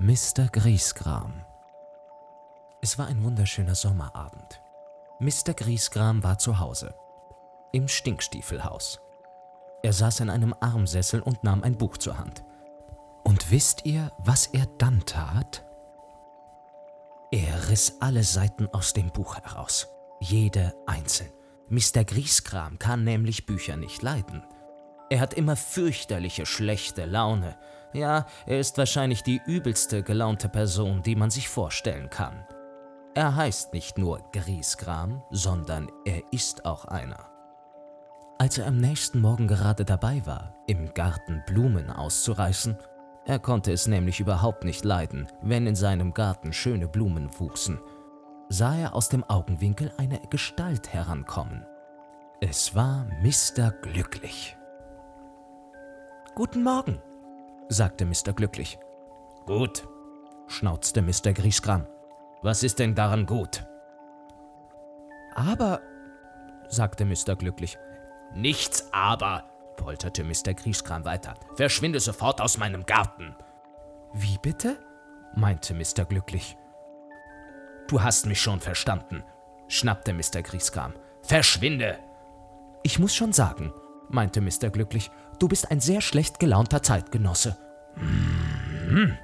Mr. Griesgram. Es war ein wunderschöner Sommerabend. Mr. Griesgram war zu Hause. Im Stinkstiefelhaus. Er saß in einem Armsessel und nahm ein Buch zur Hand. Und wisst ihr, was er dann tat? Er riss alle Seiten aus dem Buch heraus. Jede einzeln. Mr. Griesgram kann nämlich Bücher nicht leiden. Er hat immer fürchterliche schlechte Laune. Ja, er ist wahrscheinlich die übelste gelaunte Person, die man sich vorstellen kann. Er heißt nicht nur Griesgram, sondern er ist auch einer. Als er am nächsten Morgen gerade dabei war, im Garten Blumen auszureißen, er konnte es nämlich überhaupt nicht leiden, wenn in seinem Garten schöne Blumen wuchsen, sah er aus dem Augenwinkel eine Gestalt herankommen. Es war Mr. Glücklich. Guten Morgen, sagte Mr. Glücklich. Gut, schnauzte Mr. Griesgram. Was ist denn daran gut? Aber, sagte Mr. Glücklich. Nichts aber, polterte Mr. Griesgram weiter. Verschwinde sofort aus meinem Garten. Wie bitte? meinte Mr. Glücklich. Du hast mich schon verstanden, schnappte Mr. Griesgram. Verschwinde! Ich muss schon sagen, meinte Mr. Glücklich, du bist ein sehr schlecht gelaunter Zeitgenosse. Hm,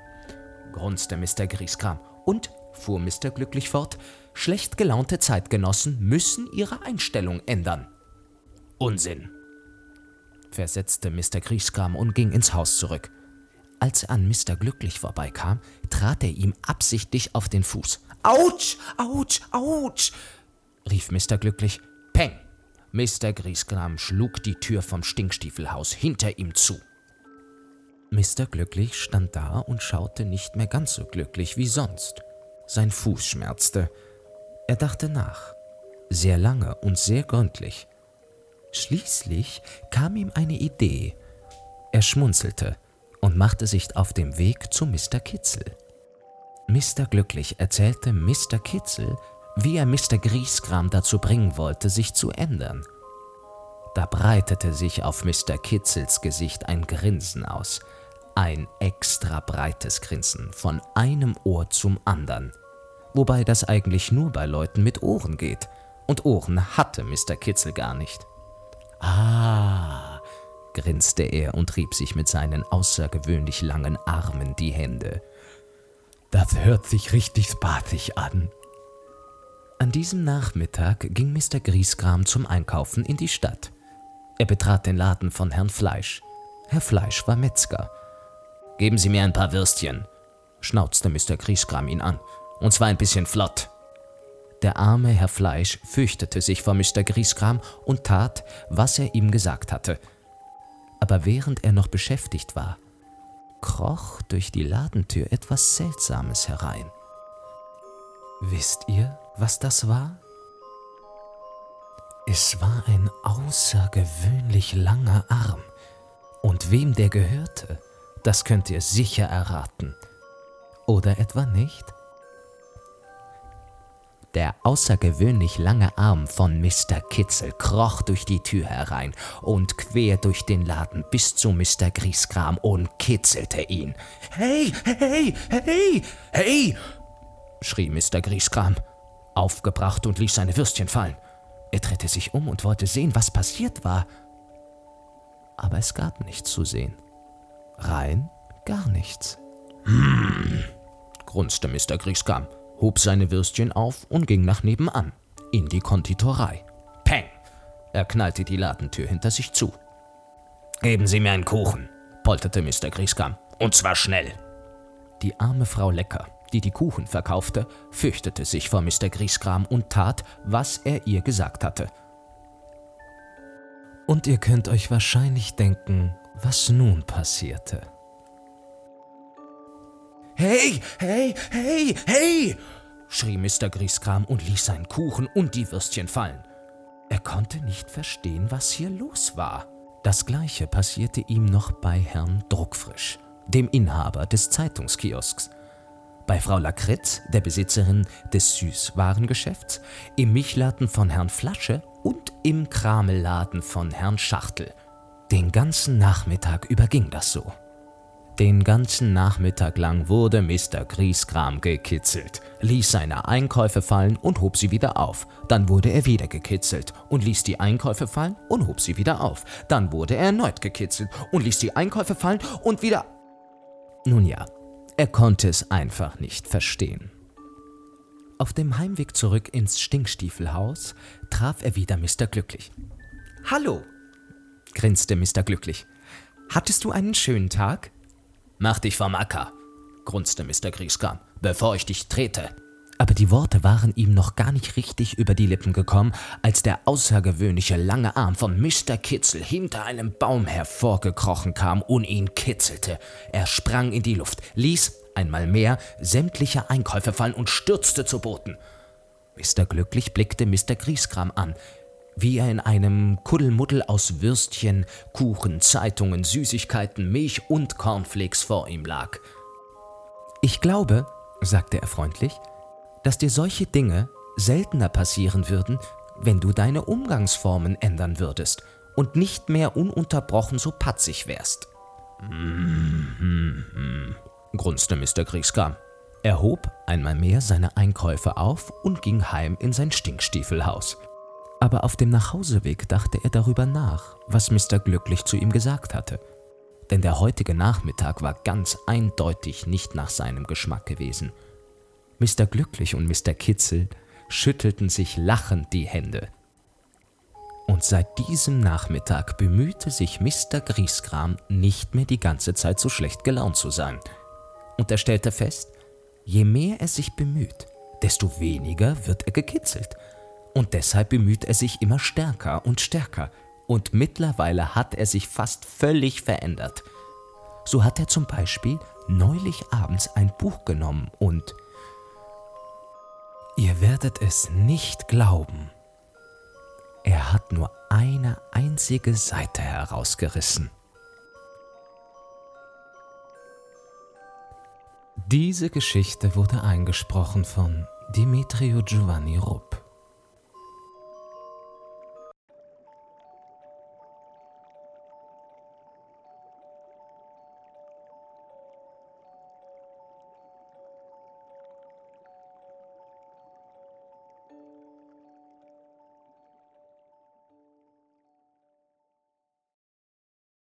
grunzte Mr. Griesgram. Und, fuhr Mr. Glücklich fort, schlecht gelaunte Zeitgenossen müssen ihre Einstellung ändern. Unsinn, versetzte Mr. Griesgram und ging ins Haus zurück. Als er an Mr. Glücklich vorbeikam, trat er ihm absichtlich auf den Fuß. Autsch, Autsch, Autsch, rief Mr. Glücklich. Mr. Griesgram schlug die Tür vom Stinkstiefelhaus hinter ihm zu. Mr. Glücklich stand da und schaute nicht mehr ganz so glücklich wie sonst. Sein Fuß schmerzte. Er dachte nach. Sehr lange und sehr gründlich. Schließlich kam ihm eine Idee. Er schmunzelte und machte sich auf dem Weg zu Mr. Kitzel. Mr. Glücklich erzählte Mr. Kitzel, wie er Mr. Griesgram dazu bringen wollte, sich zu ändern. Da breitete sich auf Mr. Kitzels Gesicht ein Grinsen aus, ein extra breites Grinsen von einem Ohr zum anderen, wobei das eigentlich nur bei Leuten mit Ohren geht, und Ohren hatte Mr. Kitzel gar nicht. Ah, grinste er und rieb sich mit seinen außergewöhnlich langen Armen die Hände. Das hört sich richtig spaßig an. An diesem Nachmittag ging Mr. Griesgram zum Einkaufen in die Stadt. Er betrat den Laden von Herrn Fleisch. Herr Fleisch war Metzger. Geben Sie mir ein paar Würstchen, schnauzte Mr. Griesgram ihn an, und zwar ein bisschen flott. Der arme Herr Fleisch fürchtete sich vor Mr. Griesgram und tat, was er ihm gesagt hatte. Aber während er noch beschäftigt war, kroch durch die Ladentür etwas Seltsames herein. Wisst ihr, was das war? Es war ein außergewöhnlich langer Arm. Und wem der gehörte, das könnt ihr sicher erraten. Oder etwa nicht? Der außergewöhnlich lange Arm von Mr. Kitzel kroch durch die Tür herein und quer durch den Laden bis zu Mr. Griesgram und kitzelte ihn. Hey, hey, hey, hey! Schrie Mr. Griesgram, aufgebracht und ließ seine Würstchen fallen. Er drehte sich um und wollte sehen, was passiert war. Aber es gab nichts zu sehen. Rein gar nichts. Hm, grunzte Mr. Griesgram hob seine Würstchen auf und ging nach nebenan, in die Konditorei. Peng! Er knallte die Ladentür hinter sich zu. Geben Sie mir einen Kuchen, polterte Mr. Griesgram. Und zwar schnell. Die arme Frau Lecker, die die Kuchen verkaufte, fürchtete sich vor Mr. Griesgram und tat, was er ihr gesagt hatte. Und ihr könnt euch wahrscheinlich denken, was nun passierte. Hey, hey, hey, hey! schrie Mr. Grieskram und ließ seinen Kuchen und die Würstchen fallen. Er konnte nicht verstehen, was hier los war. Das gleiche passierte ihm noch bei Herrn Druckfrisch, dem Inhaber des Zeitungskiosks. Bei Frau Lakritz, der Besitzerin des Süßwarengeschäfts, im Milchladen von Herrn Flasche und im Kramelladen von Herrn Schachtel. Den ganzen Nachmittag überging das so. Den ganzen Nachmittag lang wurde Mr. Griesgram gekitzelt, ließ seine Einkäufe fallen und hob sie wieder auf. Dann wurde er wieder gekitzelt und ließ die Einkäufe fallen und hob sie wieder auf. Dann wurde er erneut gekitzelt und ließ die Einkäufe fallen und wieder. Nun ja, er konnte es einfach nicht verstehen. Auf dem Heimweg zurück ins Stinkstiefelhaus traf er wieder Mr. Glücklich. Hallo, grinste Mr. Glücklich. Hattest du einen schönen Tag? Mach dich vom Acker, grunzte Mr. Griesgram, bevor ich dich trete. Aber die Worte waren ihm noch gar nicht richtig über die Lippen gekommen, als der außergewöhnliche lange Arm von Mr. Kitzel hinter einem Baum hervorgekrochen kam und ihn kitzelte. Er sprang in die Luft, ließ einmal mehr sämtliche Einkäufe fallen und stürzte zu Boden. Mr. Glücklich blickte Mr. Griesgram an, wie er in einem Kuddelmuddel aus Würstchen, Kuchen, Zeitungen, Süßigkeiten, Milch und Cornflakes vor ihm lag. Ich glaube, sagte er freundlich, dass dir solche Dinge seltener passieren würden, wenn du deine Umgangsformen ändern würdest und nicht mehr ununterbrochen so patzig wärst. Hm, hm, hm, grunzte Mr. Griesgram. Er hob einmal mehr seine Einkäufe auf und ging heim in sein Stinkstiefelhaus aber auf dem Nachhauseweg dachte er darüber nach, was Mr. Glücklich zu ihm gesagt hatte. Denn der heutige Nachmittag war ganz eindeutig nicht nach seinem Geschmack gewesen. Mr. Glücklich und Mr. Kitzel schüttelten sich lachend die Hände. Und seit diesem Nachmittag bemühte sich Mr. Griesgram nicht mehr die ganze Zeit so schlecht gelaunt zu sein. Und er stellte fest, je mehr er sich bemüht, desto weniger wird er gekitzelt und deshalb bemüht er sich immer stärker und stärker. Und mittlerweile hat er sich fast völlig verändert. So hat er zum Beispiel neulich abends ein Buch genommen und Ihr werdet es nicht glauben. Er hat nur eine einzige Seite herausgerissen. Diese Geschichte wurde eingesprochen von Dimitrio Giovanni Rupp.